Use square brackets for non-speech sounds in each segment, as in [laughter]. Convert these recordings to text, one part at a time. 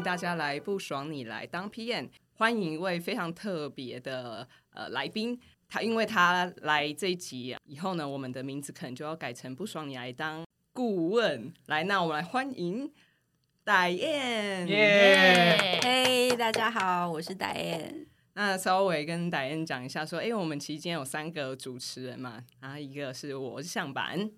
迎大家来不爽你来当 PM，欢迎一位非常特别的呃来宾。他因为他来这一集以后呢，我们的名字可能就要改成不爽你来当顾问。来，那我们来欢迎戴燕。耶！嘿，大家好，我是戴燕。那稍微跟戴燕讲一下，说，哎、我们期间有三个主持人嘛，然后一个是我是向板，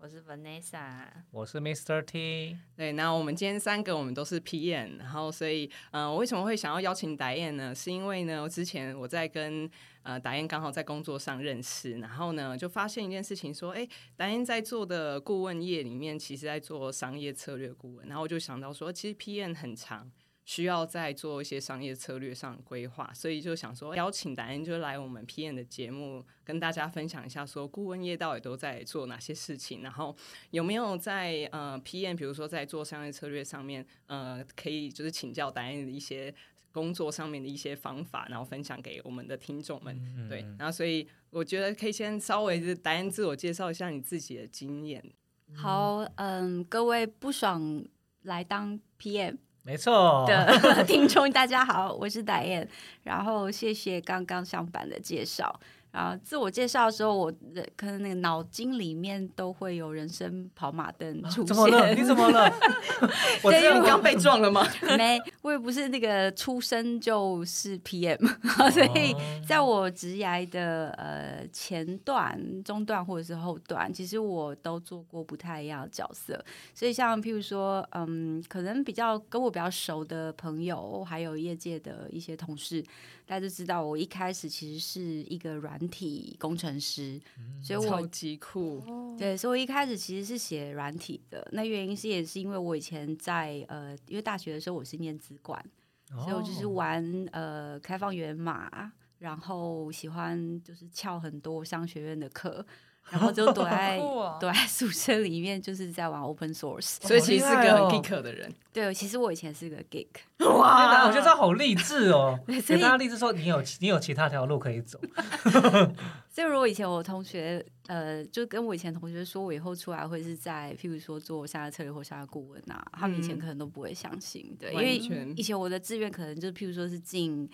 我是 Vanessa。我是 Mr. T。对，那我们今天三个我们都是 PM，然后所以，呃，我为什么会想要邀请达燕呢？是因为呢，之前我在跟呃达燕刚好在工作上认识，然后呢就发现一件事情，说，哎，达燕在做的顾问业里面，其实在做商业策略顾问，然后我就想到说，其实 PM 很长。需要在做一些商业策略上的规划，所以就想说邀请达燕就来我们 PM 的节目，跟大家分享一下，说顾问业到底都在做哪些事情，然后有没有在呃 PM，比如说在做商业策略上面，呃，可以就是请教达燕的一些工作上面的一些方法，然后分享给我们的听众们。对，然后所以我觉得可以先稍微是达燕自我介绍一下你自己的经验。好，嗯，各位不爽来当 PM 没错。的 [laughs] 听众，大家好，我是戴燕。然后谢谢刚刚上班的介绍。然后自我介绍的时候，我的可能那个脑筋里面都会有人生跑马灯出怎么了？你。怎么了？[laughs] 我这样被撞了吗？[laughs] 没，我也不是那个出生就是 PM，[laughs] 所以哦在我职涯的呃前段、中段或者是后段，其实我都做过不太一样的角色。所以像譬如说，嗯，可能比较跟我比较熟的朋友，还有业界的一些同事，大家就知道我一开始其实是一个软体工程师，所以我超级酷，对，所以我一开始其实是写软体的。那原因是也是因为我以前在呃，因为大学的时候我是念资管，所以我就是哦玩呃开放源码，然后喜欢就是翘很多商学院的课，然后就躲 [laughs] 在、哦躲在宿舍里面，就是在玩 open source。所以其实是个很 geek 的人。对，其实我以前是个 geek，哇！我觉得这好励志哦，[laughs] 对所以给大家励志说你有你有其他条路可以走。[laughs] 所以如果以前我同学呃，就跟我以前同学说我以后出来会是在譬如说做商业策略或商业顾问啊，他们以前嗯可能都不会相信，对，因完为以前我的志愿可能就譬如说是进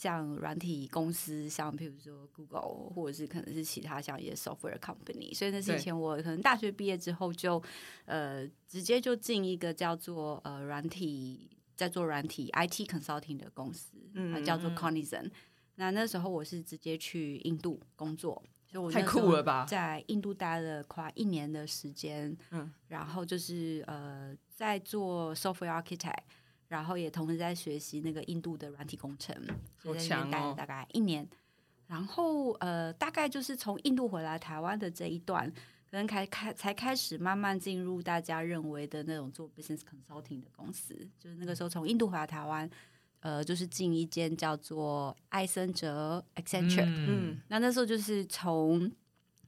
像软体公司，像譬如说 Google，或者是可能是其他像一些 software company，所以那是以前我可能大学毕业之后就呃直接就进一个叫做呃软体在做软体 IT consulting 的公司，嗯呃、叫做嗯 Cognizant。那那时候我是直接去印度工作，所以我太酷了吧在印度待了快一年的时间，嗯嗯，然后就是呃在做 software architect，然后也同时在学习那个印度的软体工程，所以在那强哦边待了大概一年。然后呃，大概就是从印度回来台湾的这一段，可能开开才开始慢慢进入大家认为的那种做 business consulting 的公司，就是那个时候从印度回来台湾，呃，就是进一间叫做艾森哲 Accenture，、嗯，嗯，那那时候就是从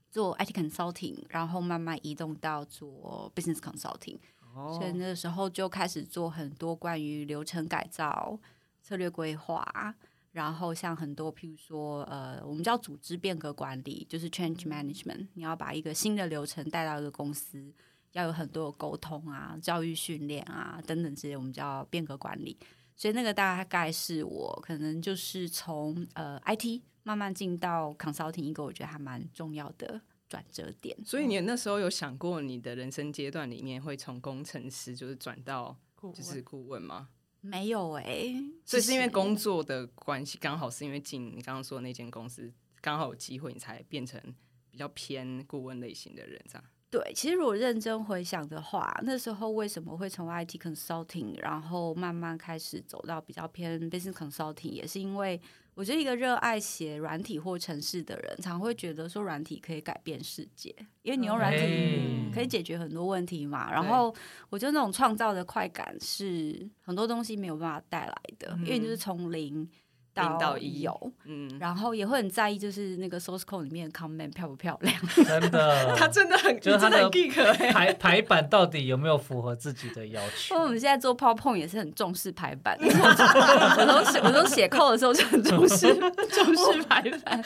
做 IT consulting，然后慢慢移动到做 business consulting，、哦所以那个时候就开始做很多关于流程改造、策略规划，然后像很多譬如说呃，我们叫组织变革管理，就是 change management，你要把一个新的流程带到一个公司。要有很多的沟通啊、教育训练啊等等这些，我们叫变革管理。所以那个大概是我可能就是从呃 IT 慢慢进到 consulting 一个我觉得还蛮重要的转折点。所以你那时候有想过你的人生阶段里面会从工程师就是转到就是顾问吗？没有哎、所以是因为工作的关系，刚好是因为进你刚刚说的那间公司，刚好有机会，你才变成比较偏顾问类型的人，这样。对，其实如果认真回想的话，那时候为什么会从 IT consulting，然后慢慢开始走到比较偏 business consulting，也是因为我觉得一个热爱写软体或程式的人，常会觉得说软体可以改变世界，因为你用软体哎可以解决很多问题嘛。然后我觉得那种创造的快感是很多东西没有办法带来的，因为你就是从零零到已有，嗯，然后也会很在意就是那个 source code 里面的 comment 漂不漂亮。真的，[laughs] 他真的很，就是他的你真的很 geek 哎、排排版到底有没有符合自己的要求因为？[laughs] 我们现在做 PowerPoint 也是很重视排版，[laughs] 我都写我都写 code 的时候就很重视重视排版。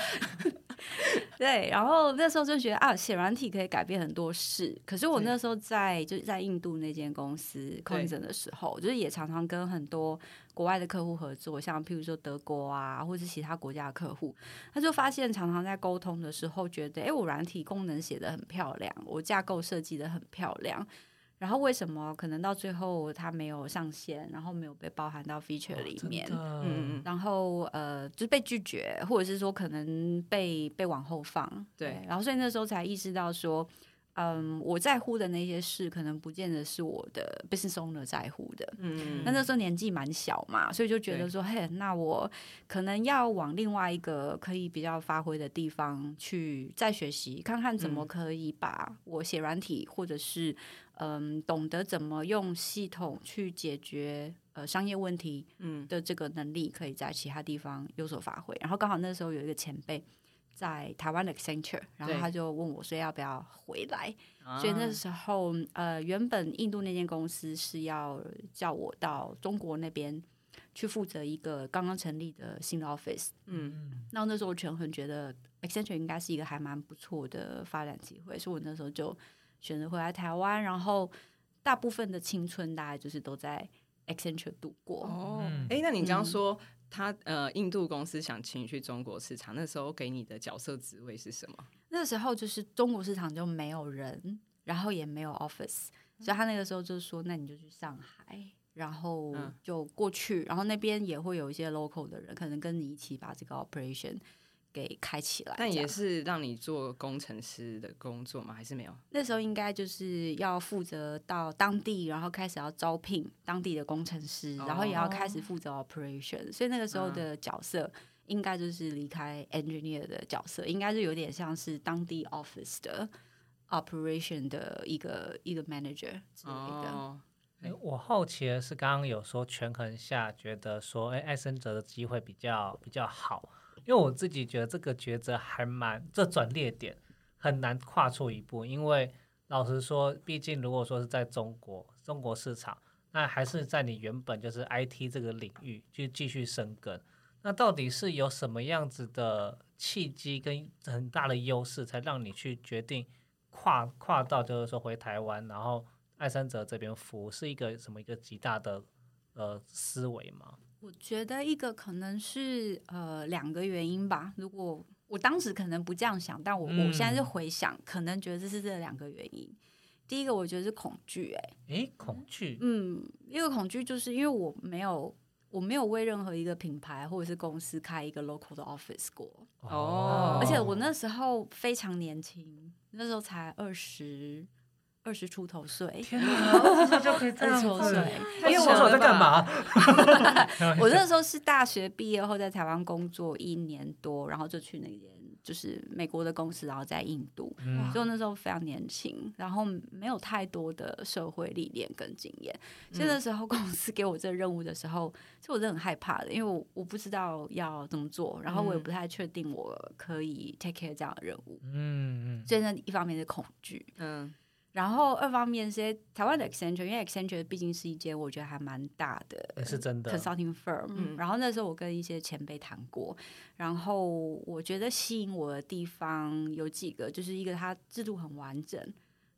[laughs] 对，然后那时候就觉得啊，写软体可以改变很多事。可是我那时候在就是在印度那间公司 c o n 的时候，就是也常常跟很多国外的客户合作，像譬如说德国啊，或者是其他国家的客户，他就发现常常在沟通的时候，觉得哎，我软体功能写的很漂亮，我架构设计的很漂亮。然后为什么可能到最后它没有上线，然后没有被包含到 feature 里面，嗯嗯然后呃就是被拒绝，或者是说可能被被往后放，对然后所以那时候才意识到说，嗯，我在乎的那些事，可能不见得是我的 business owner 在乎的。嗯那那时候年纪蛮小嘛，所以就觉得说，嘿，那我可能要往另外一个可以比较发挥的地方去再学习，看看怎么嗯可以把我写软体，或者是嗯懂得怎么用系统去解决呃商业问题嗯的这个能力，可以在其他地方有所发挥。然后刚好那时候有一个前辈。在台湾的 Accenture，然后他就问我说要不要回来，啊所以那时候，呃，原本印度那间公司是要叫我到中国那边去负责一个刚刚成立的新的 office。嗯。那那时候我权衡觉得 Accenture 应该是一个还蛮不错的发展机会，所以我那时候就选择回来台湾，然后大部分的青春大概就是都在 Accenture 度过。哦，嗯。哎、那你刚刚嗯。说、他呃印度公司想请你去中国市场，那时候给你的角色职位是什么？那时候就是中国市场就没有人，然后也没有 office，所以他那个时候就说，那你就去上海，然后嗯就过去，然后那边也会有一些 local 的人，可能跟你一起把这个 operation 给开起来。但也是让你做工程师的工作吗？还是没有？那时候应该就是要负责到当地，然后开始要招聘当地的工程师，然后也要开始负责 operation，所以那个时候的角色。应该就是离开 engineer 的角色，应该是有点像是当地 office 的 operation 的一个一个 manager 之类的。哦，哎我好奇的是，刚刚有说权衡下，觉得说，哎，艾森哲的机会比较比较好，因为我自己觉得这个抉择还蛮，这转捩点很难跨出一步，因为老实说，毕竟如果说是在中国中国市场，那还是在你原本就是 IT 这个领域去继续深耕。那到底是有什么样子的契机跟很大的优势，才让你去决定跨跨到就是说回台湾，然后艾森哲这边服务，是一个什么一个极大的呃思维吗？我觉得一个可能是呃两个原因吧。如果我当时可能不这样想，但我、我现在是嗯回想，可能觉得这是这两个原因。第一个，我觉得是恐惧、哎，哎，恐惧，嗯，一个恐惧就是因为我没有，我没有为任何一个品牌或者是公司开一个 local 的 office 过，哦而且我那时候非常年轻，那时候才二十二十出头岁，天哪，二十就可以这二样子，十出头岁，太因为我在干嘛？[laughs] 我那时候是大学毕业后在台湾工作一年多，然后就去那边就是美国的公司，然后在印度，嗯所以我那时候非常年轻，然后没有太多的社会历练跟经验，所以那时候公司给我这个任务的时候，其实我是很害怕的，因为我我不知道要怎么做，然后我也嗯不太确定我可以 take care 这样的任务，嗯嗯，所以那一方面是恐惧，嗯然后二方面是台湾的 Accenture，因为 Accenture 毕竟是一间我觉得还蛮大的是真的，consulting firm，、嗯。然后那时候我跟一些前辈谈过，然后我觉得吸引我的地方有几个，就是一个它制度很完整，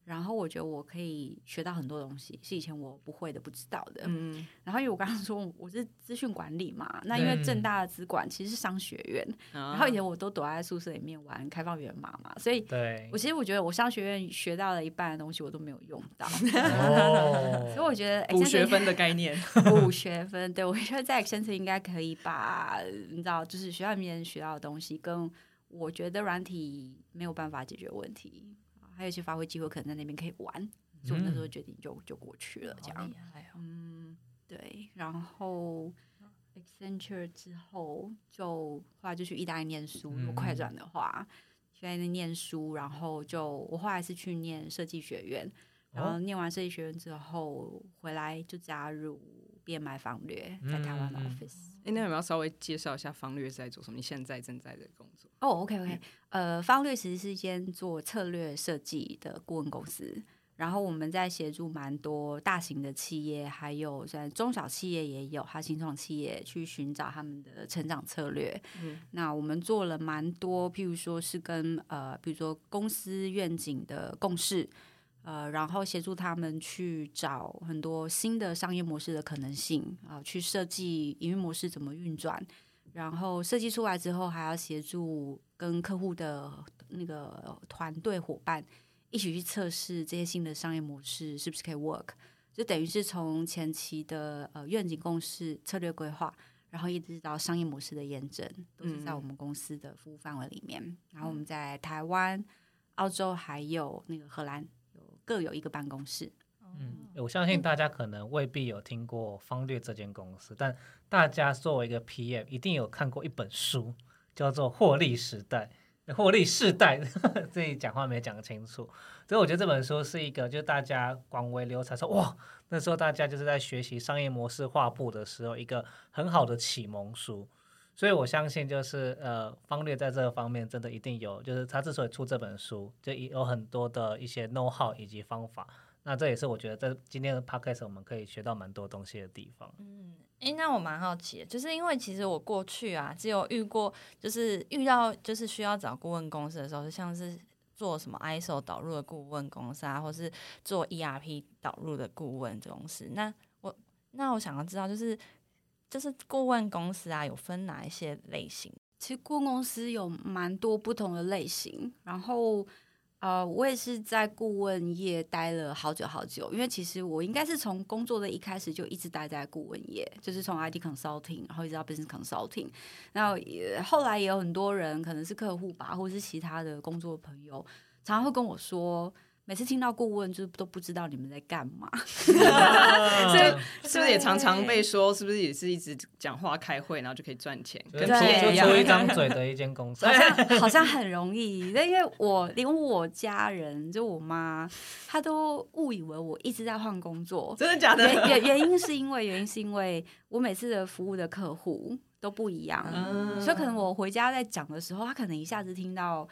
然后我觉得我可以学到很多东西，是以前我不会的、不知道的。嗯，然后因为我刚刚说我是资讯管理嘛，那因为嗯正大的资管其实是商学院，然然后以前我都躲在宿舍里面玩开放源码嘛，所以对。我，其实我觉得我商学院学到了一半的东西我都没有用到，哦。[laughs] 所以我觉得 [laughs] 补学分的概念，[laughs] 补学分，对我觉得在 Accenture 应该可以把你知道，就是学校里面学到的东西，跟我觉得软体没有办法解决问题，还有一些发挥机会，可能在那边可以玩，所以我那时候决定就就过去了，这样。嗯，对，然后 Accenture 之后，就后来就去意大利念书。嗯如果快转的话，去在那念书，然后就我后来是去念设计学院，然后哦念完设计学院之后回来就加入 BMI 方略，在台湾的嗯嗯 office。哎，那有没有稍微介绍一下方略是在做什么？你现在正在的工作？哦，OK OK，呃，方略其实是一间做策略设计的顾问公司，然后我们在协助蛮多大型的企业，还有在中小企业也有，还有新创企业去寻找他们的成长策略。嗯那我们做了蛮多，譬如说是跟呃，比如说公司愿景的共识。呃，然后协助他们去找很多新的商业模式的可能性啊、去设计营运模式怎么运转，然后设计出来之后，还要协助跟客户的那个团队伙伴一起去测试这些新的商业模式是不是可以 work，就等于是从前期的呃愿景共识、策略规划，然后一直到商业模式的验证，都是在我们公司的服务范围里面。然后我们在台湾、澳洲还有那个荷兰有各有一个办公室。嗯，我相信大家可能未必有听过方略这间公司，但大家作为一个 PM，一定有看过一本书，叫做《获利时代》。获利世代，[laughs] 自己讲话没讲清楚，所以我觉得这本书是一个，就大家广为流传，说哇，那时候大家就是在学习商业模式画布的时候，一个很好的启蒙书。所以我相信，就是呃，方略在这个方面真的一定有，就是他之所以出这本书，就有很多的一些 know how 以及方法。那这也是我觉得在今天的 podcast 我们可以学到蛮多东西的地方。嗯，诶，那我蛮好奇，就是因为其实我过去啊，只有遇过，就是遇到就是需要找顾问公司的时候，就像是做什么 ISO 导入的顾问公司啊，或是做 ERP 导入的顾问公司。那我那我想要知道，就是就是顾问公司啊，有分哪一些类型？其实顾问公司有蛮多不同的类型，然后呃，我也是在顾问业待了好久好久，因为其实我应该是从工作的一开始就一直待在顾问业，就是从 IT consulting，然后一直到 business consulting。那也后来也有很多人可能是客户吧，或是其他的工作朋友，常常会跟我说。每次听到顾问，就是都不知道你们在干嘛。[laughs] 所以 [laughs] 是不是也常常被说，是不是也是一直讲话开会，然后就可以赚钱，跟就出 PM 对一样一张嘴的一间公司好，像 [laughs] 好像很容易，但因为我连我家人，就我妈，她都误以为我一直在换工作。真的假的？原原原因是因为原因是因为我每次的服务的客户都不一样，嗯所以可能我回家在讲的时候，他可能一下子听到。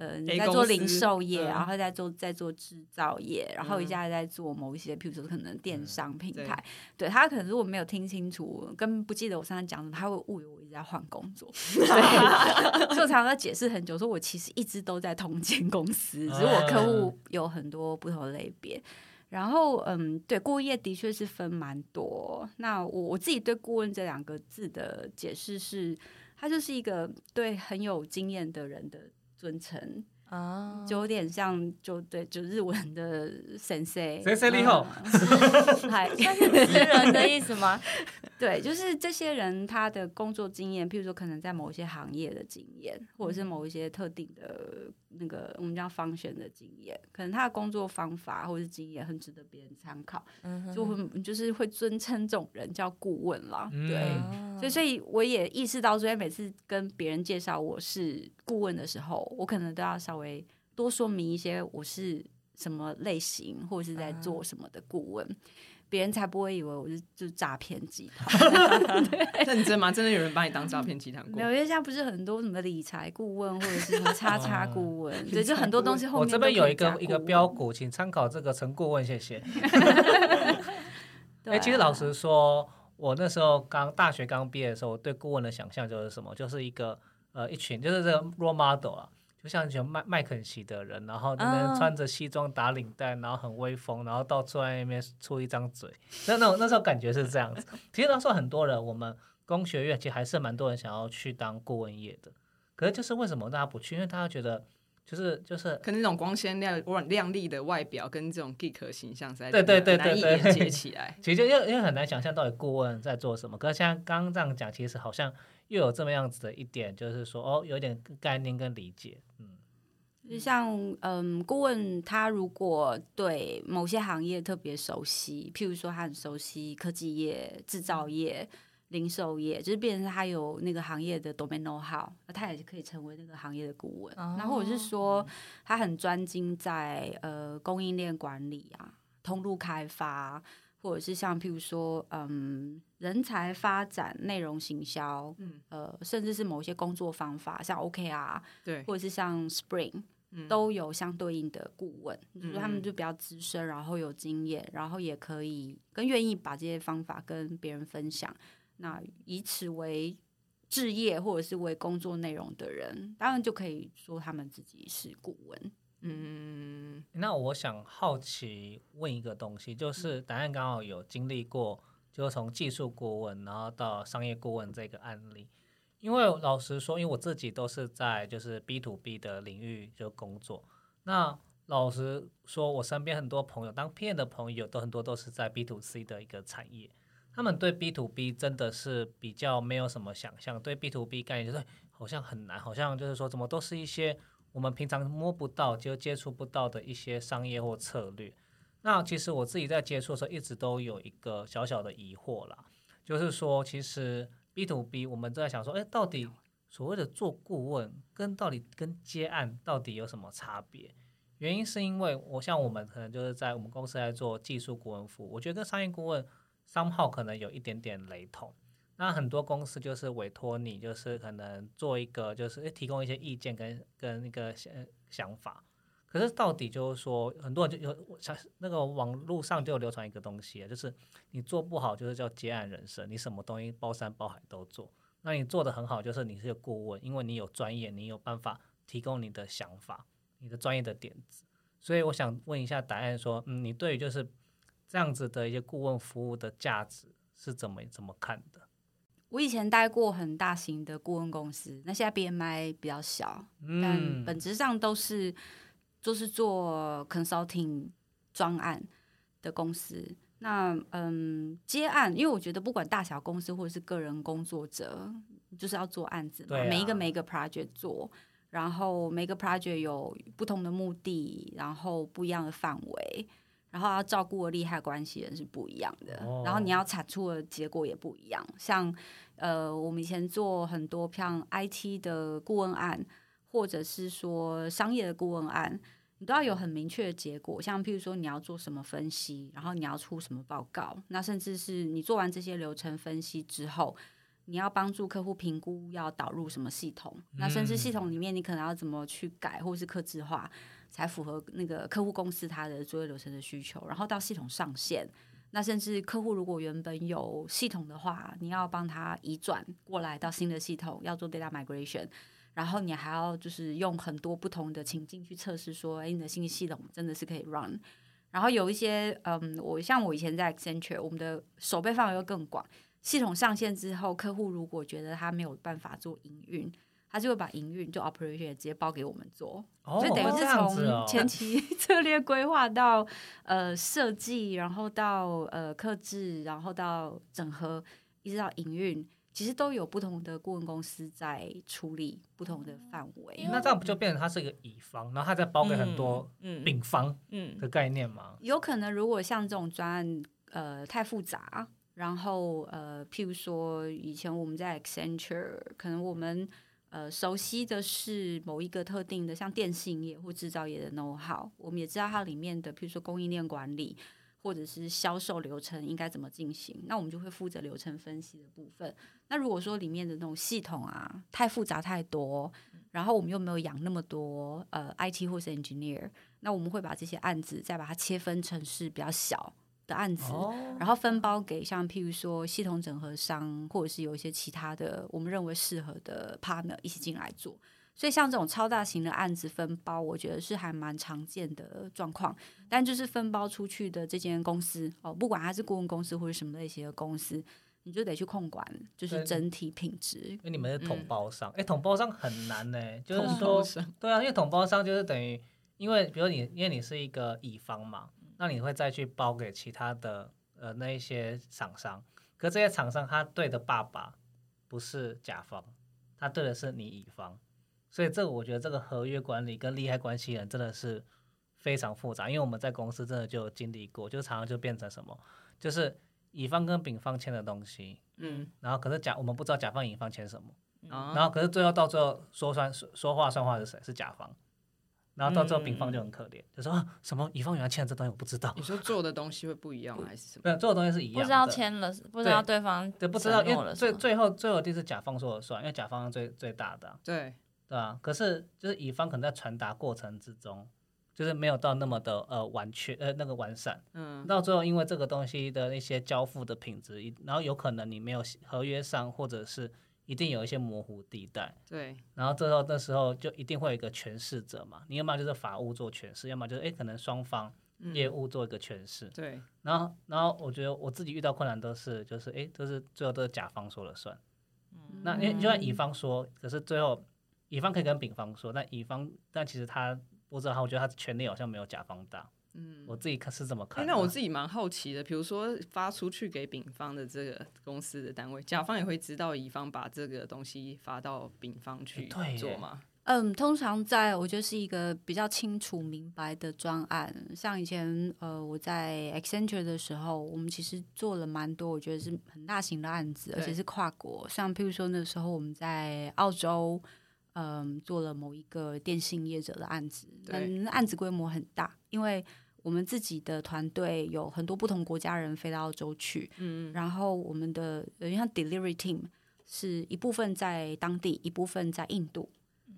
呃，你在做零售业，嗯然后在做在做制造业，然后一嗯下在做某一些，譬如说可能电商平对台，对他可能如果没有听清楚，跟不记得我上次讲什么，他会误以为我一直在换工作。[laughs] 对，所以我常常在解释很久，说我其实一直都在同间公司，只是我客户有很多不同的类别。然后，嗯，对，顾问业的确是分蛮多。那我我自己对顾问这两个字的解释是，它就是一个对很有经验的人的尊称，啊，就有点像就对，就日文的 sensei。sensei 你好。嗯。[laughs] 嗨，算是职人的意思吗？对，就是这些人他的工作经验，譬如说可能在某一些行业的经验，或者是某一些特定的那个我们叫方选的经验，可能他的工作方法或者是经验很值得别人参考，嗯就会就是会尊称这种人叫顾问啦。对，哦所以所以我也意识到，所以每次跟别人介绍我是顾问的时候，我可能都要稍微多说明一些我是什么类型，或者是在做什么的顾问。别人才不会以为我是 [laughs] 就是诈骗集团，[laughs] 认真吗？真的有人把你当诈骗集团过？没？有，因为现在不是很多什么理财顾问或者是什么叉叉顾问，[laughs] 对，就很多东西后面我这边有一个一个标股，请参考这个陈顾问，谢谢。对哎、其实老啊实说，我那时候刚大学刚毕业的时候，我对顾问的想象就是什么，就是一个呃一群就是这个 role model 啊，就像喜欢麦麦肯锡的人，然后那边嗯穿着西装打领带，然后很威风，然后到处在那边出一张嘴，那那种那时候感觉是这样子。其实那时候很多人，我们工学院其实还是蛮多人想要去当顾问业的，可是就是为什么大家不去？因为大家觉得就是就是可能那种光鲜亮亮丽的外表跟这种 geek 形象实在对对对难以对对连接起来。[laughs] 其实就因为因为很难想象到底顾问在做什么，可是像刚刚这样讲，其实好像又有这么样子的一点，就是说哦，有点概念跟理解，嗯，就像嗯，顾问他如果对某些行业特别熟悉，譬如说他很熟悉科技业、制造业，零售业，就是变成他有那个行业的 domain know how，那他也是可以成为那个行业的顾问。哦然后或者是说，他很专精在呃供应链管理啊、通路开发，或者是像譬如说，嗯，人才发展、内容行销，嗯。呃，甚至是某些工作方法，像 OKR，对，或者是像 Spring，嗯。都有相对应的顾问，就是他们嗯。就比较资深，然后有经验，然后也可以更愿意把这些方法跟别人分享。那以此为置业或者是为工作内容的人，当然就可以说他们自己是顾问。嗯，那我想好奇问一个东西，就是答案刚好有经历过，就是从技术顾问然后到商业顾问这个案例。因为老实说，因为我自己都是在就是 B to B 的领域就工作。那老实说，我身边很多朋友当 PM 的朋友，都很多都是在 B to C 的一个产业。他们对 B to B 真的是比较没有什么想象，对 B to B 概念就是好像很难，好像就是说怎么都是一些我们平常摸不到、就接触不到的一些商业或策略。那其实我自己在接触的时候，一直都有一个小小的疑惑啦，就是说，其实 B to B 我们都在想说，哎，到底所谓的做顾问跟到底跟接案到底有什么差别？原因是因为我像我们可能就是在我们公司在做技术顾问服务，我觉得跟商业顾问商号可能有一点点雷同。那很多公司就是委托你，就是可能做一个，就是诶提供一些意见跟跟那个想想法。可是到底就是说，很多人就有想那个网络上就流传一个东西，就是你做不好就是叫接案人生，你什么东西包山包海都做。那你做的很好，就是你是个顾问，因为你有专业，你有办法提供你的想法，你的专业的点子。所以我想问一下答案说，嗯，你对于就是这样子的一些顾问服务的价值是怎么怎么看的？我以前待过很大型的顾问公司，那现在 BMI 比较小，但嗯，本质上都是就是做 consulting 专案的公司。那嗯，接案，因为我觉得不管大小公司或者是个人工作者，就是要做案子嘛，啊每一个每一个 project 做，然后每个 project 有不同的目的，然后不一样的范围，然后要照顾的利害关系人是不一样的，哦然后你要产出的结果也不一样。像呃，我们以前做很多像 IT 的顾问案，或者是说商业的顾问案，你都要有很明确的结果。像譬如说你要做什么分析，然后你要出什么报告，那甚至是你做完这些流程分析之后。你要帮助客户评估要导入什么系统，那甚至系统里面你可能要怎么去改，或是客制化，才符合那个客户公司它的作业流程的需求。然后到系统上线，那甚至客户如果原本有系统的话，你要帮他移转过来到新的系统，要做 data migration，然后你还要就是用很多不同的情境去测试，说，哎，你的新系统真的是可以 run。然后有一些，嗯，我像我以前在 Accenture，我们的手背范围又更广。系统上线之后，客户如果觉得他没有办法做营运，他就会把营运就 operation 直接包给我们做。哦，所以等于是从前期 [laughs] 策略规划到呃设计，然后到呃克制，然后到整合，一直到营运，其实都有不同的顾问公司在处理不同的范围。那这样不就变成它是一个乙方，然后它再包给很多嗯丙方嗯的概念吗？有可能如果像这种专案呃太复杂，然后呃譬如说以前我们在 Accenture，可能我们呃熟悉的是某一个特定的像电信业或制造业的 know how，我们也知道它里面的譬如说供应链管理。或者是销售流程应该怎么进行，那我们就会负责流程分析的部分。那如果说里面的那种系统啊太复杂太多，然后我们又没有养那么多呃 IT 或是 engineer，那我们会把这些案子再把它切分成是比较小的案子，哦，然后分包给像譬如说系统整合商，或者是有一些其他的我们认为适合的 partner 一起进来做。所以像这种超大型的案子分包，我觉得是还蛮常见的状况。但就是分包出去的这间公司哦，不管它是顾问公司或者什么类型的公司，你就得去控管，就是整体品质。因为你们是统包商，哎、统包商很难呢、就是统说，对啊，因为统包商就是等于，因为比如你，因为你是一个乙方嘛，那你会再去包给其他的呃那一些厂商，可这些厂商他对的爸爸不是甲方，他对的是你乙方，所以这个我觉得这个合约管理跟利害关系人真的是非常复杂，因为我们在公司真的就经历过，就常常就变成什么，就是乙方跟丙方签的东西，嗯，然后可是甲我们不知道甲方乙方签什么，然然后可是最后到最后说算说说话算话是谁？是甲方。然后到最后丙方就很可怜，就说、啊、什么乙方原来签了这东西我不知道，你说做的东西会不一样还是什么？没有做的东西是一样的，不知道签了，不知道对方对不知道，因为最承诺了什么最后最后一定是甲方说了算，因为甲方最最大的啊、对，对啊，可是就是乙方可能在传达过程之中，就是没有到那么的呃完全呃那个完善，嗯，到最后因为这个东西的一些交付的品质，然后有可能你没有合约上，或者是一定有一些模糊地带，对，然后这时候那时候就一定会有一个诠释者嘛，你要么就是法务做诠释，要么就是诶可能双方嗯。业务做一个诠释，对，然后然后我觉得我自己遇到困难都是就是诶都是最后都是甲方说了算。那因为就算乙方说，可是最后乙方可以跟丙方说，但乙方但其实他不知道他，我觉得他的权力好像没有甲方大。嗯，我自己看是怎么看哎，那我自己蛮好奇的，比如说发出去给丙方的这个公司的单位，甲方也会知道乙方把这个东西发到丙方去做吗？嗯，通常在我觉得是一个比较清楚明白的专案，像以前呃我在 Accenture 的时候，我们其实做了蛮多，我觉得是很大型的案子，而且是跨国。像譬如说那时候我们在澳洲，嗯，做了某一个电信业者的案子，嗯，案子规模很大，因为我们自己的团队有很多不同国家人飞到澳洲去，嗯，然后我们的呃像 delivery team 是一部分在当地，一部分在印度。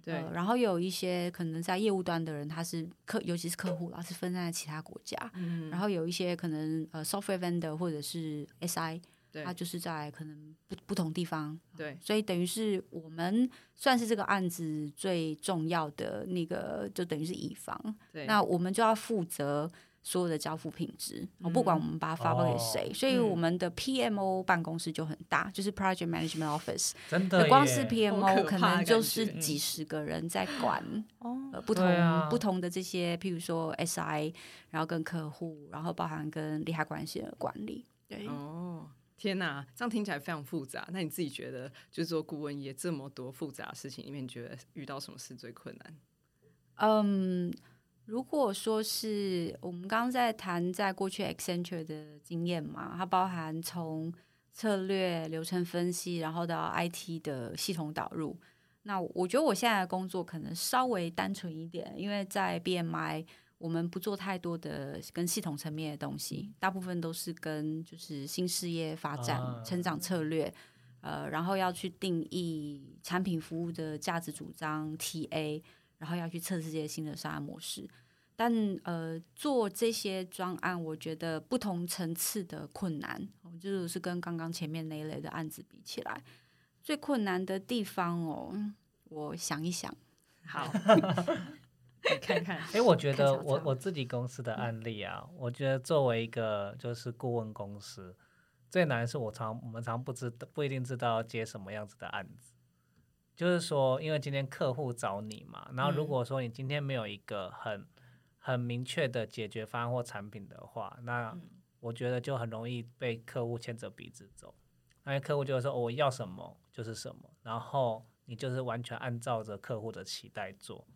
对呃，然后有一些可能在业务端的人，他是客，尤其是客户啦，是分散在其他国家。嗯，然后有一些可能呃 software vendor 或者是 SI，对他就是在可能不不同地方。对，所以等于是我们算是这个案子最重要的那个，就等于是乙方。对，那我们就要负责所有的交付品质，我不管我们把它发包给谁。所以嗯我们的 PMO 办公室就很大，就是 Project Management Office。[laughs] 真的光是 PMO 可可能就是几十个人在管哦，呃不同、啊不同的这些，譬如说 SI，然后跟客户，然后包含跟利害关系的管理。对，哦，天哪，这样听起来非常复杂。那你自己觉得，就是做顾问业这么多复杂的事情里面，你觉得遇到什么事最困难？嗯，如果说是我们刚刚在谈在过去 Accenture 的经验嘛，它包含从策略、流程分析，然后到 IT 的系统导入。那我觉得我现在的工作可能稍微单纯一点，因为在 BMI 我们不做太多的跟系统层面的东西，大部分都是跟就是新事业发展、啊成长策略，呃，然后要去定义产品服务的价值主张 TA，然后要去测试这些新的商业模式。但呃，做这些专案，我觉得不同层次的困难，哦就是跟刚刚前面那一类的案子比起来，最困难的地方哦，我想一想，好，[laughs] 你看看，哎，我觉得我我自己公司的案例啊，我觉得作为一个就是顾问公司，最难是我常我们常不知道不一定知道要接什么样子的案子。就是说，因为今天客户找你嘛，然后如嗯果说你今天没有一个很很明确的解决方案或产品的话，那我觉得就很容易被客户牵着鼻子走。那些客户就会说、哦我要什么就是什么，然后你就是完全按照着客户的期待做。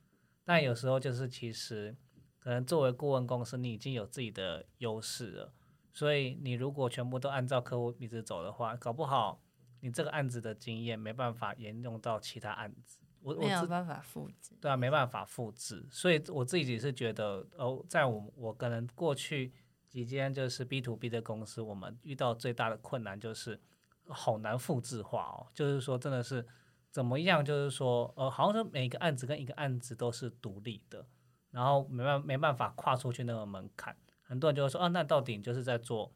但有时候就是其实可能作为顾问公司，你已经有自己的优势了，所以你如果全部都按照客户鼻子走的话，搞不好你这个案子的经验没办法沿用到其他案子。我没有办法复制。对啊，没办法复制，所以我自己是觉得，哦，在我我可能过去几间就是 B to B 的公司，我们遇到最大的困难就是好难复制化哦，就是说真的是怎么样，就是说呃，好像说每一个案子跟一个案子都是独立的，然后没办没办法跨出去那个门槛，很多人就会说，啊，那到底就是在做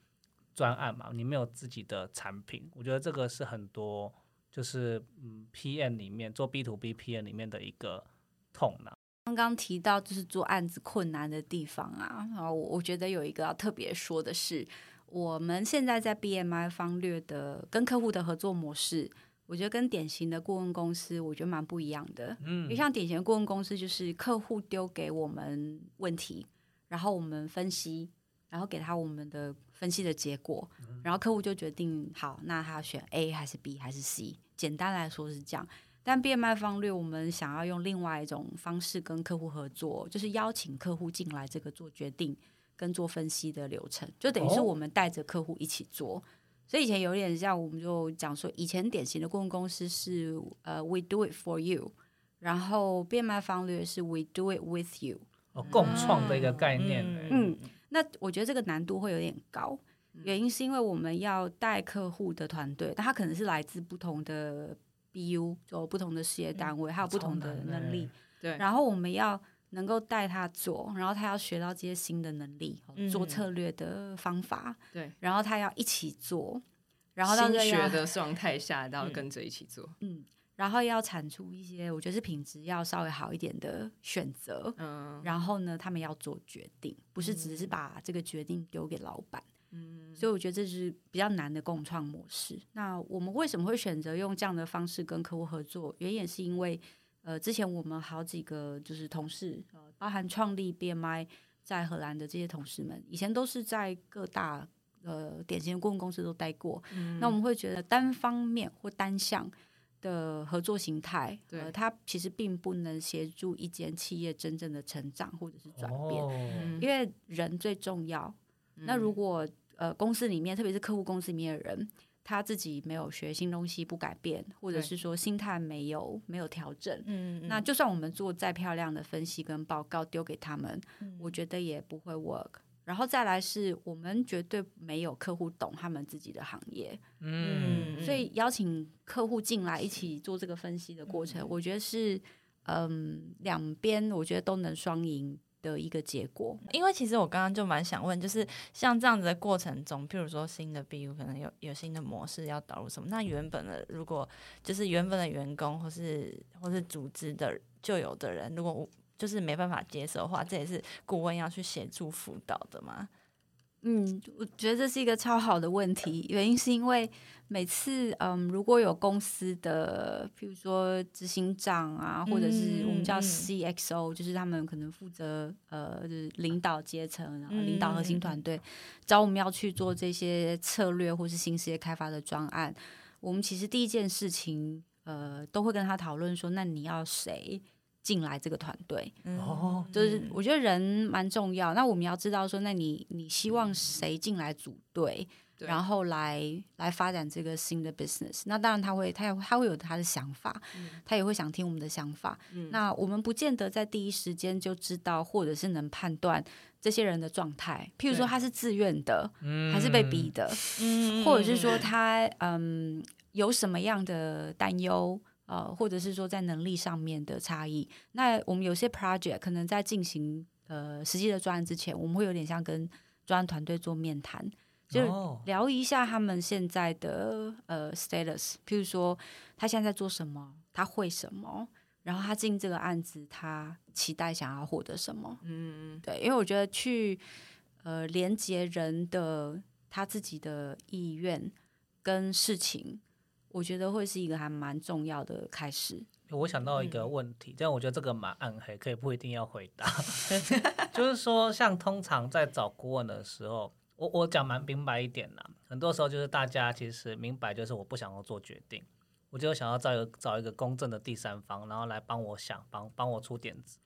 专案嘛，你没有自己的产品，我觉得这个是很多。就是嗯，PM 里面做 B to B PM 里面的一个痛呢。刚刚提到就是做案子困难的地方啊，然后我我觉得有一个要特别说的是，我们现在在 BMI 方略的跟客户的合作模式，我觉得跟典型的顾问公司我觉得蛮不一样的。因为嗯，像典型的顾问公司，就是客户丢给我们问题，然后我们分析，然后给他我们的分析的结果，然后客户就决定好，那他选 A 还是 B 还是 C。简单来说是这样。但 BMI 方略，我们想要用另外一种方式跟客户合作，就是邀请客户进来这个做决定跟做分析的流程，就等于是哦我们带着客户一起做。所以以前有点像，我们就讲说，以前典型的顾问公司是呃，we do it for you，然后变卖方略是 we do it with you。哦，共创的一个概念、欸。嗯，那我觉得这个难度会有点高，原因是因为我们要带客户的团队，但他可能是来自不同的 BU，就不同的事业单位，还有不同的能力。对，然后我们要能够带他做，然后他要学到这些新的能力，做策略的方法。对，然后他要一起做，然后到新这学的状态下，都要跟着一起做。嗯，然后要产出一些我觉得是品质要稍微好一点的选择。嗯，然后呢，他们要做决定，不是只是把这个决定丢给老板。嗯，所以我觉得这是比较难的共创模式。那我们为什么会选择用这样的方式跟客户合作？原因也是因为，呃，之前我们好几个就是同事，呃，包含创立 BMI 在荷兰的这些同事们，以前都是在各大呃典型的顾问公司都待过。那我们会觉得单方面或单向的合作形态，对呃，它其实并不能协助一间企业真正的成长或者是转变，哦，因为人最重要。那如果呃公司里面，特别是客户公司里面的人，他自己没有学新东西，不改变，或者是说心态没有没有调整，嗯，那就算我们做再漂亮的分析跟报告丢给他们，我觉得也不会 work。然后再来是我们绝对没有客户懂他们自己的行业，嗯，所以邀请客户进来一起做这个分析的过程，我觉得是嗯两边我觉得都能双赢的一个结果。因为其实我刚刚就蛮想问，就是像这样子的过程中，譬如说新的 BU 可能有有新的模式要导入什么，那原本的如果就是原本的员工或是或是组织的就有的人，如果就是没办法接受的话，这也是顾问要去协助辅导的嘛。嗯，我觉得这是一个超好的问题，原因是因为每次嗯，如果有公司的，譬如说执行长啊，或者是我们叫 CXO，、就是他们可能负责呃，就是领导阶层，然后领导核嗯心团队，找我们要去做这些策略或是新事业开发的专案，我们其实第一件事情呃，都会跟他讨论说，那你要谁进来这个团队？哦，就是我觉得人蛮重要，那我们要知道说，那你你希望谁进来组队，然后来来发展这个新的 business？那当然他会，他也他会有他的想法，他也会想听我们的想法。那我们不见得在第一时间就知道，或者是能判断这些人的状态。譬如说他是自愿的，嗯。还是被逼的，嗯。或者是说他嗯有什么样的担忧，呃，或者是说在能力上面的差异。那我们有些 project 可能在进行呃实际的专案之前，我们会有点像跟专案团队做面谈，就是哦聊一下他们现在的呃 status，譬如说他现在在做什么，他会什么。然后他进这个案子，他期待想要获得什么？嗯，对，因为我觉得去呃连接人的他自己的意愿跟事情，我觉得会是一个还蛮重要的开始。我想到一嗯个问题，但我觉得这个蛮暗黑，可以不一定要回答。[laughs] 就是说，像通常在找顾问的时候，我我讲蛮明白一点啦。很多时候就是大家其实明白，就是我不想要做决定，我就想要找一个找一个公正的第三方，然后来帮我想，帮帮我出点子。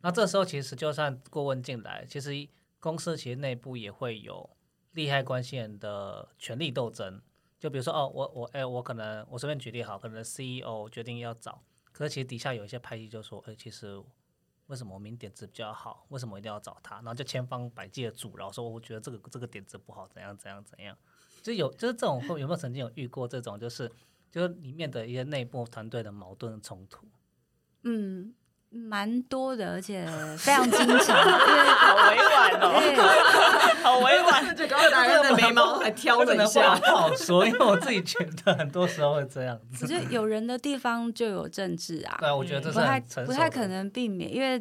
那这时候其实就算顾问进来，其实公司其实内部也会有利害关系人的权力斗争。就比如说，哦，我我哎、我可能我随便举例好，可能 CEO 决定要找，可是其实底下有一些派系就说，哎、其实为什么我明点子比较好？为什么一定要找他？然后就千方百计的阻挠，说我觉得这个这个点子不好，怎样怎样怎样。就有就是这种会有没有曾经有遇过这种，就是就是里面的一些内部团队的矛盾冲突？嗯，蛮多的，而且 [laughs] 非常经常。因为好委婉哦，[laughs] 好委婉。就刚刚打人的眉毛还挑了一下，不好说，因为我自己觉得很多时候会这样子。我觉得有人的地方就有政治啊，对啊，我觉得这是不太不太可能避免，因为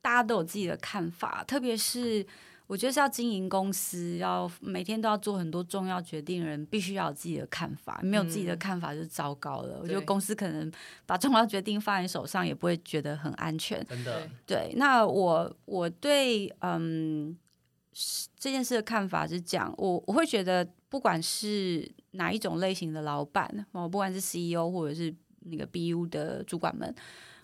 大家都有自己的看法，特别是我觉得是要经营公司，要每天都要做很多重要决定的人，必须要有自己的看法，没有自己的嗯看法就糟糕了。我觉得公司可能把重要决定放在手上，也不会觉得很安全。真的对。那我我对嗯是这件事的看法是讲，我我会觉得，不管是哪一种类型的老板哦，不管是 CEO 或者是那个 BU 的主管们，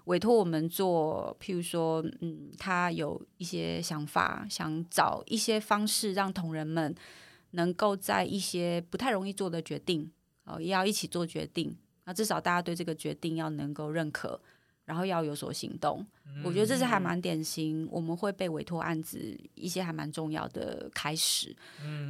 委托我们做，譬如说，嗯，他有一些想法，想找一些方式让同仁们能够在一些不太容易做的决定，哦，也要一起做决定。那至少大家对这个决定要能够认可，然后要有所行动。我觉得这是还蛮典型，我们会被委托案子一些还蛮重要的开始。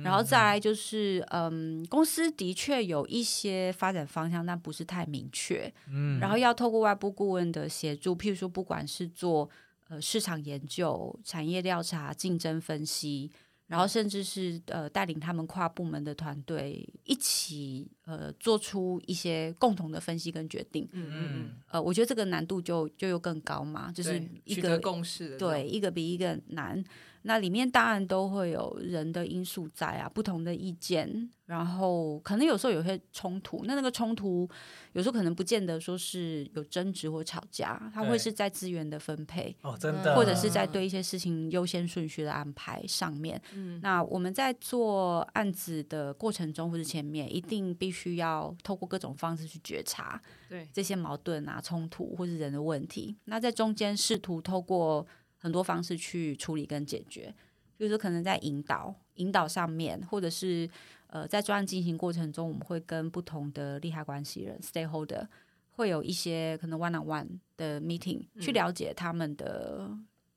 然后再来就是，嗯，公司的确有一些发展方向，但不是太明确。嗯然后要透过外部顾问的协助，譬如说，不管是做呃市场研究、产业调查、竞争分析，然后甚至是呃带领他们跨部门的团队一起呃做出一些共同的分析跟决定。嗯嗯嗯，呃，我觉得这个难度就就又更高嘛，就是一个共识对，一个比一个难。那里面当然都会有人的因素在啊，不同的意见，然后可能有时候有些冲突。那那个冲突有时候可能不见得说是有争执或吵架，它会是在资源的分配，哦，真的，或者是在对一些事情优先顺序的安排上面。嗯那我们在做案子的过程中或者前面，一定必须要透过各种方式去觉察，对，这些矛盾啊、冲突或是人的问题。那在中间试图透过很多方式去处理跟解决，比如说可能在引导、引导上面，或者是呃在专案进行过程中，我们会跟不同的利害关系人 （stakeholder） 会有一些可能 one on one 的 meeting，、去嗯了解他们的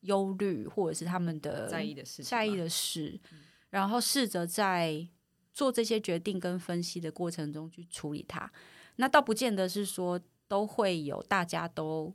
忧虑或者是他们的在意的事，在意的事，然后试着在做这些决定跟分析的过程中去处理它。那倒不见得是说都会有大家都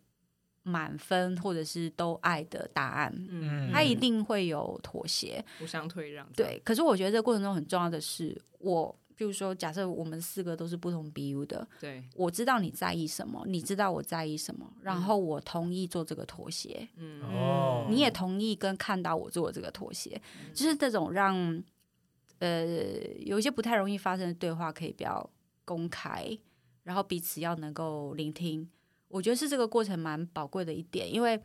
满分或者是都爱的答案，嗯，它一定会有妥协。互相退让，对，可是我觉得这个过程中很重要的是，我比如说，假设我们四个都是不同 BU 的，对，我知道你在意什么，你知道我在意什么，然后我同意做这个妥协。嗯。哦。你也同意跟看到我做的这个妥协，就是这种让呃有一些不太容易发生的对话可以比较公开，然后彼此要能够聆听，我觉得是这个过程蛮宝贵的一点，因为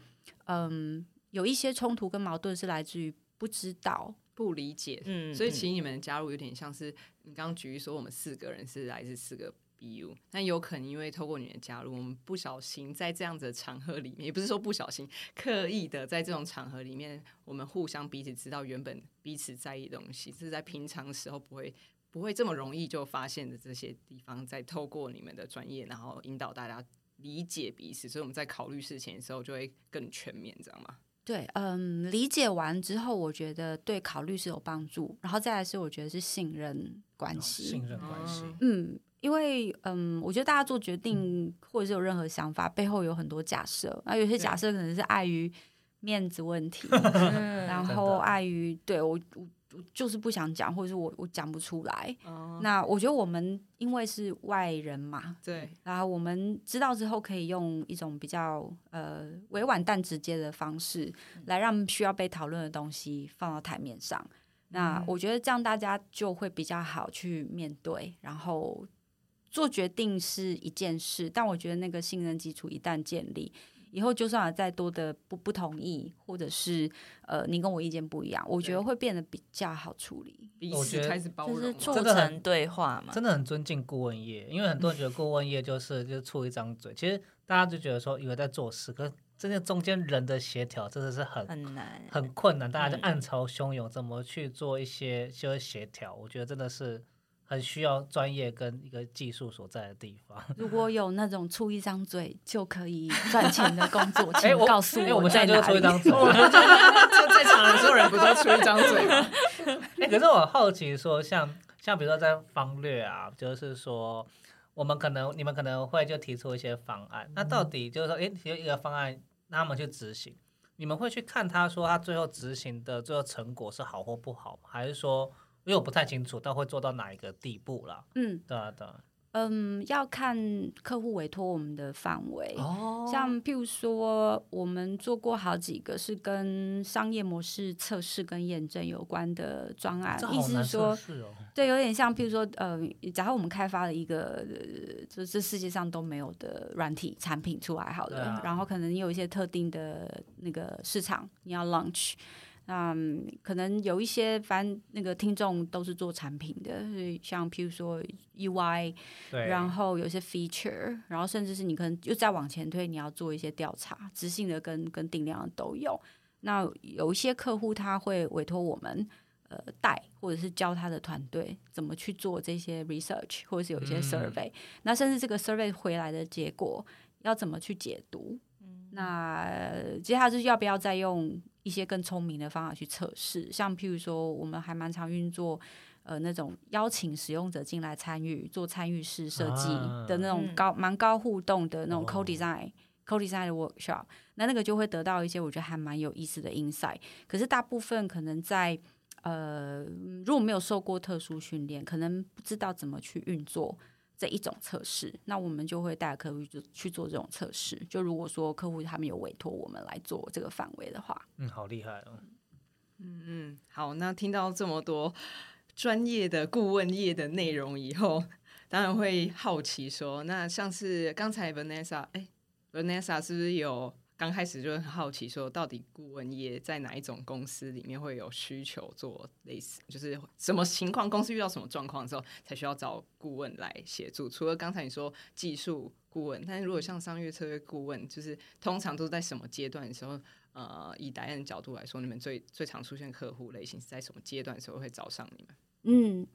嗯有一些冲突跟矛盾是来自于不知道，不理解，嗯所以其实你们的加入有点像是你刚刚举例说，我们四个人是来自四个 BU，但有可能因为透过你的加入，我们不小心在这样子的场合里面，也不是说不小心，刻意的在这种场合里面，我们互相彼此知道原本彼此在意的东西，这是在平常时候不会。不会这么容易就发现的这些地方，在透过你们的专业，然后引导大家理解彼此，所以我们在考虑事情的时候就会更全面，知道吗？对，嗯，理解完之后，我觉得对考虑是有帮助，然后再来是我觉得是信任关系，信任关系，嗯，因为嗯，我觉得大家做决定或者是有任何想法，背后有很多假设，那有些假设可能是碍于面子问题，[laughs] 嗯。然后碍于对我就是不想讲，或者是我我讲不出来。哦，那我觉得我们因为是外人嘛，对，然后我们知道之后，可以用一种比较呃委婉但直接的方式，来让需要被讨论的东西放到台面上。那我觉得这样大家就会比较好去面对，然后做决定是一件事，但我觉得那个信任基础一旦建立。以后就算有再多的不不同意，或者是呃你跟我意见不一样，我觉得对会变得比较好处理。彼我觉得此开始包容，就是促成对话嘛。真的很尊敬顾问业，因为很多人觉得顾问业就是就是出一张嘴，其实大家就觉得说以为在做事，可是真的中间人的协调真的是很很难，很困难，大家就嗯暗潮汹涌，怎么去做一些就是协调？我觉得真的是很需要专业跟一个技术所在的地方。[laughs] 如果有那种出一张嘴就可以赚钱的工作，[laughs] 请告诉哎我们现在哪里。在就出一张嘴。[laughs] 就在场的所有人不都出一张嘴吗？哎、可是我好奇说像，像比如说在方略啊，就是说我们可能你们可能会就提出一些方案，那到底就是说，哎、提出一个方案，让他们去执行，你们会去看他说他最后执行的最后成果是好或不好？还是说，因为我不太清楚，到会做到哪一个地步啦？嗯对啊，对啊。嗯，要看客户委托我们的范围。哦像譬如说，我们做过好几个是跟商业模式测试跟验证有关的专案这，意思是说。对，有点像譬如说，呃，假如我们开发了一个，呃，就这世界上都没有的软体产品出来，好了，啊然后可能你有一些特定的那个市场你要 launch，那、嗯可能有一些反正那个听众都是做产品的，所以像譬如说 UI，对，然后有些 feature，然后甚至是你可能又再往前推，你要做一些调查，直性的跟跟定量的都有。那有一些客户他会委托我们，呃带，或者是教他的团队怎么去做这些 research，或者是有一些嗯 survey，、那甚至这个 survey 回来的结果要怎么去解读。嗯那呃接下来就是要不要再用一些更聪明的方法去测试，像譬如说，我们还蛮常运作呃那种邀请使用者进来参与做参与式设计啊的那种嗯高蛮、高互动的那种哦 co design、co design 的 workshop，那那个就会得到一些我觉得还蛮有意思的 insight。可是大部分可能在呃如果没有受过特殊训练，可能不知道怎么去运作。这一种测试，那我们就会带客户去去做这种测试。就如果说客户他们有委托我们来做这个范围的话，嗯，好厉害哦。嗯，好，那听到这么多专业的顾问业的内容以后，当然会好奇说，那像是刚才 Vanessa，哎，Vanessa 是不是有刚开始就很好奇说，到底顾问业在哪一种公司里面会有需求做类似，就是什么情况，公司遇到什么状况的时候才需要找顾问来协助？除了刚才你说技术顾问，但是如果像商业策略顾问，就是通常都在什么阶段的时候？呃，以达人的角度来说，你们最最常出现客户类型是在什么阶段的时候会找上你们？嗯，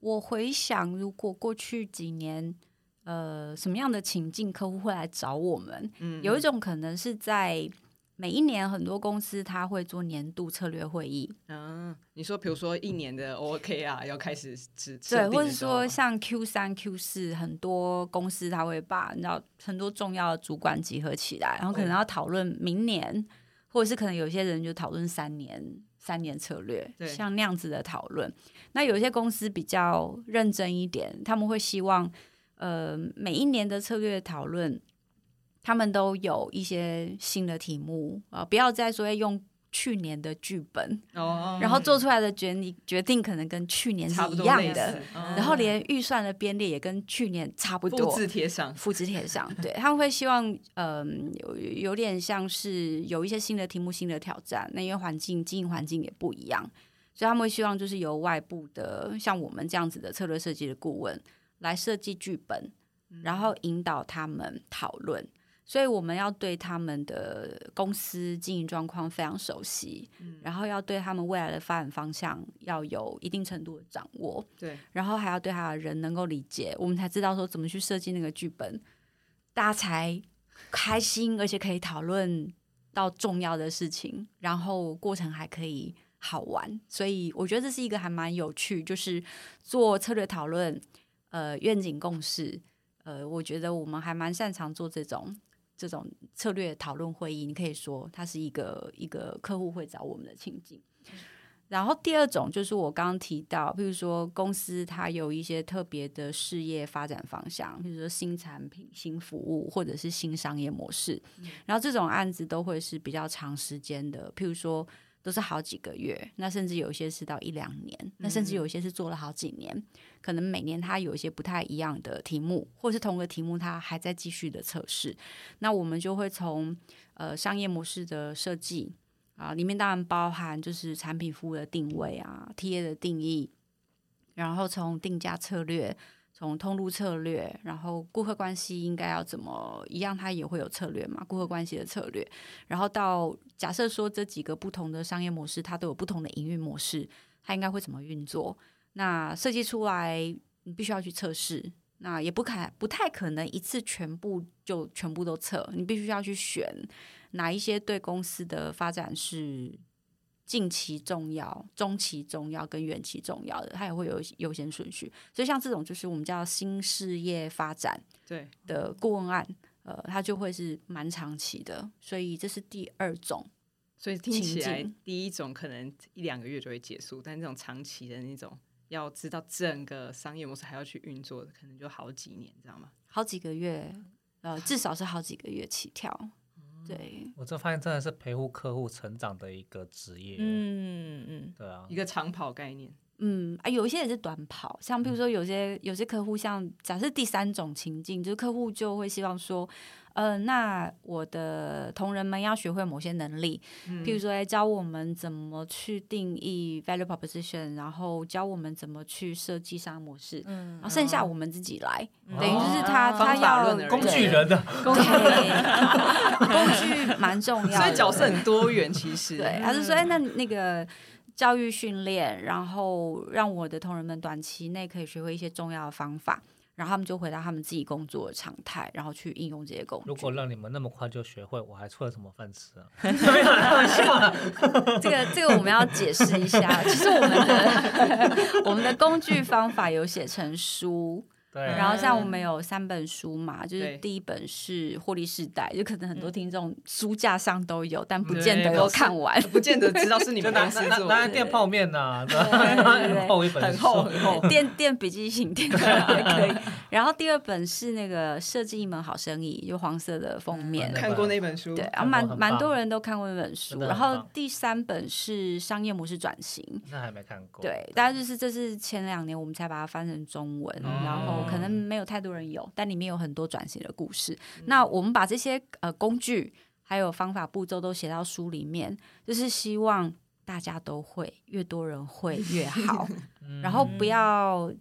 我回想，如果过去几年，呃，什么样的情境客户会来找我们？嗯有一种可能是在每一年很多公司他会做年度策略会议，嗯、你说比如说一年的 OK 啊要开始制对，或者说像 Q 三、Q 四，很多公司他会把你知道很多重要的主管集合起来，然后可能哦要讨论明年，或者是可能有些人就讨论三年、三年策略对，像那样子的讨论。那有一些公司比较认真一点，他们会希望呃每一年的策略讨论，他们都有一些新的题目啊、不要再说用去年的剧本，哦，然后做出来的决定决定可能跟去年是差不一多类样的然后连预算的编列也跟去年差不多，复制贴上，复制贴上。对，他们会希望，嗯、有有点像是有一些新的题目、新的挑战。那因为环境经营环境也不一样，所以他们会希望就是由外部的像我们这样子的策略设计的顾问来设计剧本，然后引导他们讨论。所以我们要对他们的公司经营状况非常熟悉，然后要对他们未来的发展方向要有一定程度的掌握。对，然后还要对他的人能够理解，我们才知道说怎么去设计那个剧本，大家才开心，而且可以讨论到重要的事情，然后过程还可以好玩。所以我觉得这是一个还蛮有趣，就是做策略讨论，呃，愿景共识，呃，我觉得我们还蛮擅长做这种。这种策略讨论会议，你可以说它是一个一个客户会找我们的情境。然后第二种就是我刚刚提到，比如说公司它有一些特别的事业发展方向，比如说新产品、新服务或者是新商业模式。然后这种案子都会是比较长时间的，譬如说都是好几个月，那甚至有一些是到一两年，那甚至有一些是做了好几年，可能每年它有一些不太一样的题目，或是同个题目它还在继续的测试。那我们就会从呃商业模式的设计。啊，里面当然包含就是产品服务的定位啊，TA 的定义，然后从定价策略，从通路策略，然后顾客关系应该要怎么一样，它也会有策略嘛，顾客关系的策略，然后到假设说这几个不同的商业模式，它都有不同的营运模式，它应该会怎么运作？那设计出来，你必须要去测试。那也不可不太可能一次全部就全部都测，你必须要去选哪一些对公司的发展是近期重要、中期重要跟远期重要的，它也会有优先顺序。所以像这种就是我们叫新事业发展对，的顾问案，呃，它就会是蛮长期的。所以这是第二种。所以听起来第一种可能一两个月就会结束，但这种长期的那种。要知道整个商业模式还要去运作的，可能就好几年，知道吗？好几个月，呃，至少是好几个月起跳。对，我这发现真的是陪护客户成长的一个职业。嗯嗯对啊一，个长跑概念。嗯啊，有一些也是短跑，像比如说有些有些客户，像假设第三种情境，就是客户就会希望说，呃，那我的同仁们要学会某些能力，譬如说来教我们怎么去定义 value proposition，然后教我们怎么去设计商业模式，嗯然后剩下我们自己来，嗯等于就是他、哦他要工具人的，工具工具蛮重要的，所以角色很多元，其实对，他就说，哎，那那个教育训练，然后让我的同仁们短期内可以学会一些重要的方法。然后他们就回到他们自己工作的常态，然后去应用这些工具。如果让你们那么快就学会，我还出了什么饭吃啊？[laughs] 没有这个这个我们要解释一下，其实我们的 [laughs] 我们的工具方法有写成书。对，然后像我们有三本书嘛，就是第一本是《获利世代》，就可能很多听众书架上都有，但不见得有看完。不见得知道是你 [laughs] 们公司做的。拿拿来垫泡面呐，对对 [laughs] 很厚一本很厚很 [laughs] 厚垫垫笔记型垫也可以。然后第二本是那个设计一门好生意，就黄色的封面嗯。看过那本书，对，然后蛮蛮多人都看过那本书。然后第三本是商业模式转型，那还没看过。对，大概就是这是前两年我们才把它翻成中文，哦然后可能没有太多人有，但里面有很多转型的故事。嗯那我们把这些呃工具还有方法步骤都写到书里面，就是希望大家都会，越多人会越好，[laughs] 嗯然后不要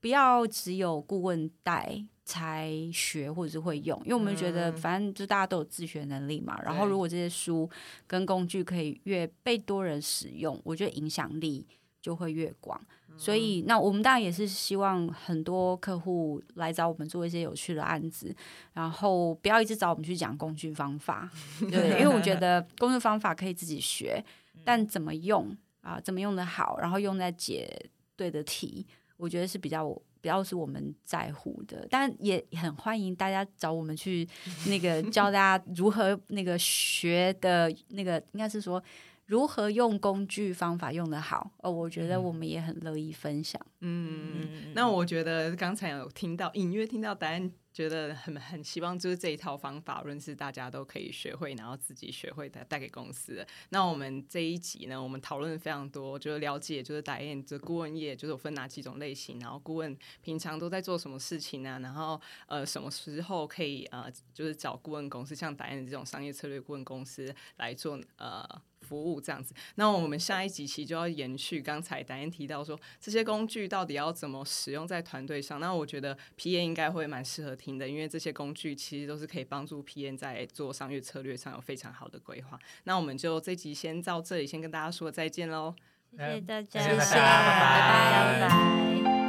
不要只有顾问带。才学或者是会用，因为我们觉得嗯反正就大家都有自学能力嘛。然后如果这些书跟工具可以越被多人使用，我觉得影响力就会越广。所以，那我们当然也是希望很多客户来找我们做一些有趣的案子，然后不要一直找我们去讲工具方法，[laughs] 对，因为我觉得工具方法可以自己学，但怎么用啊、怎么用的好，然后用在解对的题，我觉得是比较比较是我们在乎的，但也很欢迎大家找我们去那个教大家如何那个学的那个，应该是说如何用工具方法用的好。哦，我觉得我们也很乐意分享。嗯，那我觉得刚才有听到隐约听到答案，觉得很很希望就是这一套方法，无论是大家都可以学会，然后自己学会的带给公司。那我们这一集呢，我们讨论非常多，就是了解就是打雁这顾问业就是有分哪几种类型，然后顾问平常都在做什么事情啊，然后呃什么时候可以呃就是找顾问公司，像打雁这种商业策略顾问公司来做呃。服务这样子，那我们下一集其实就要延续刚才达燕提到说这些工具到底要怎么使用在团队上。那我觉得 P N 应该会蛮适合听的，因为这些工具其实都是可以帮助 P N 在做商业策略上有非常好的规划。那我们就这集先到这里，先跟大家说再见喽。谢谢大家，谢谢大家拜拜拜拜。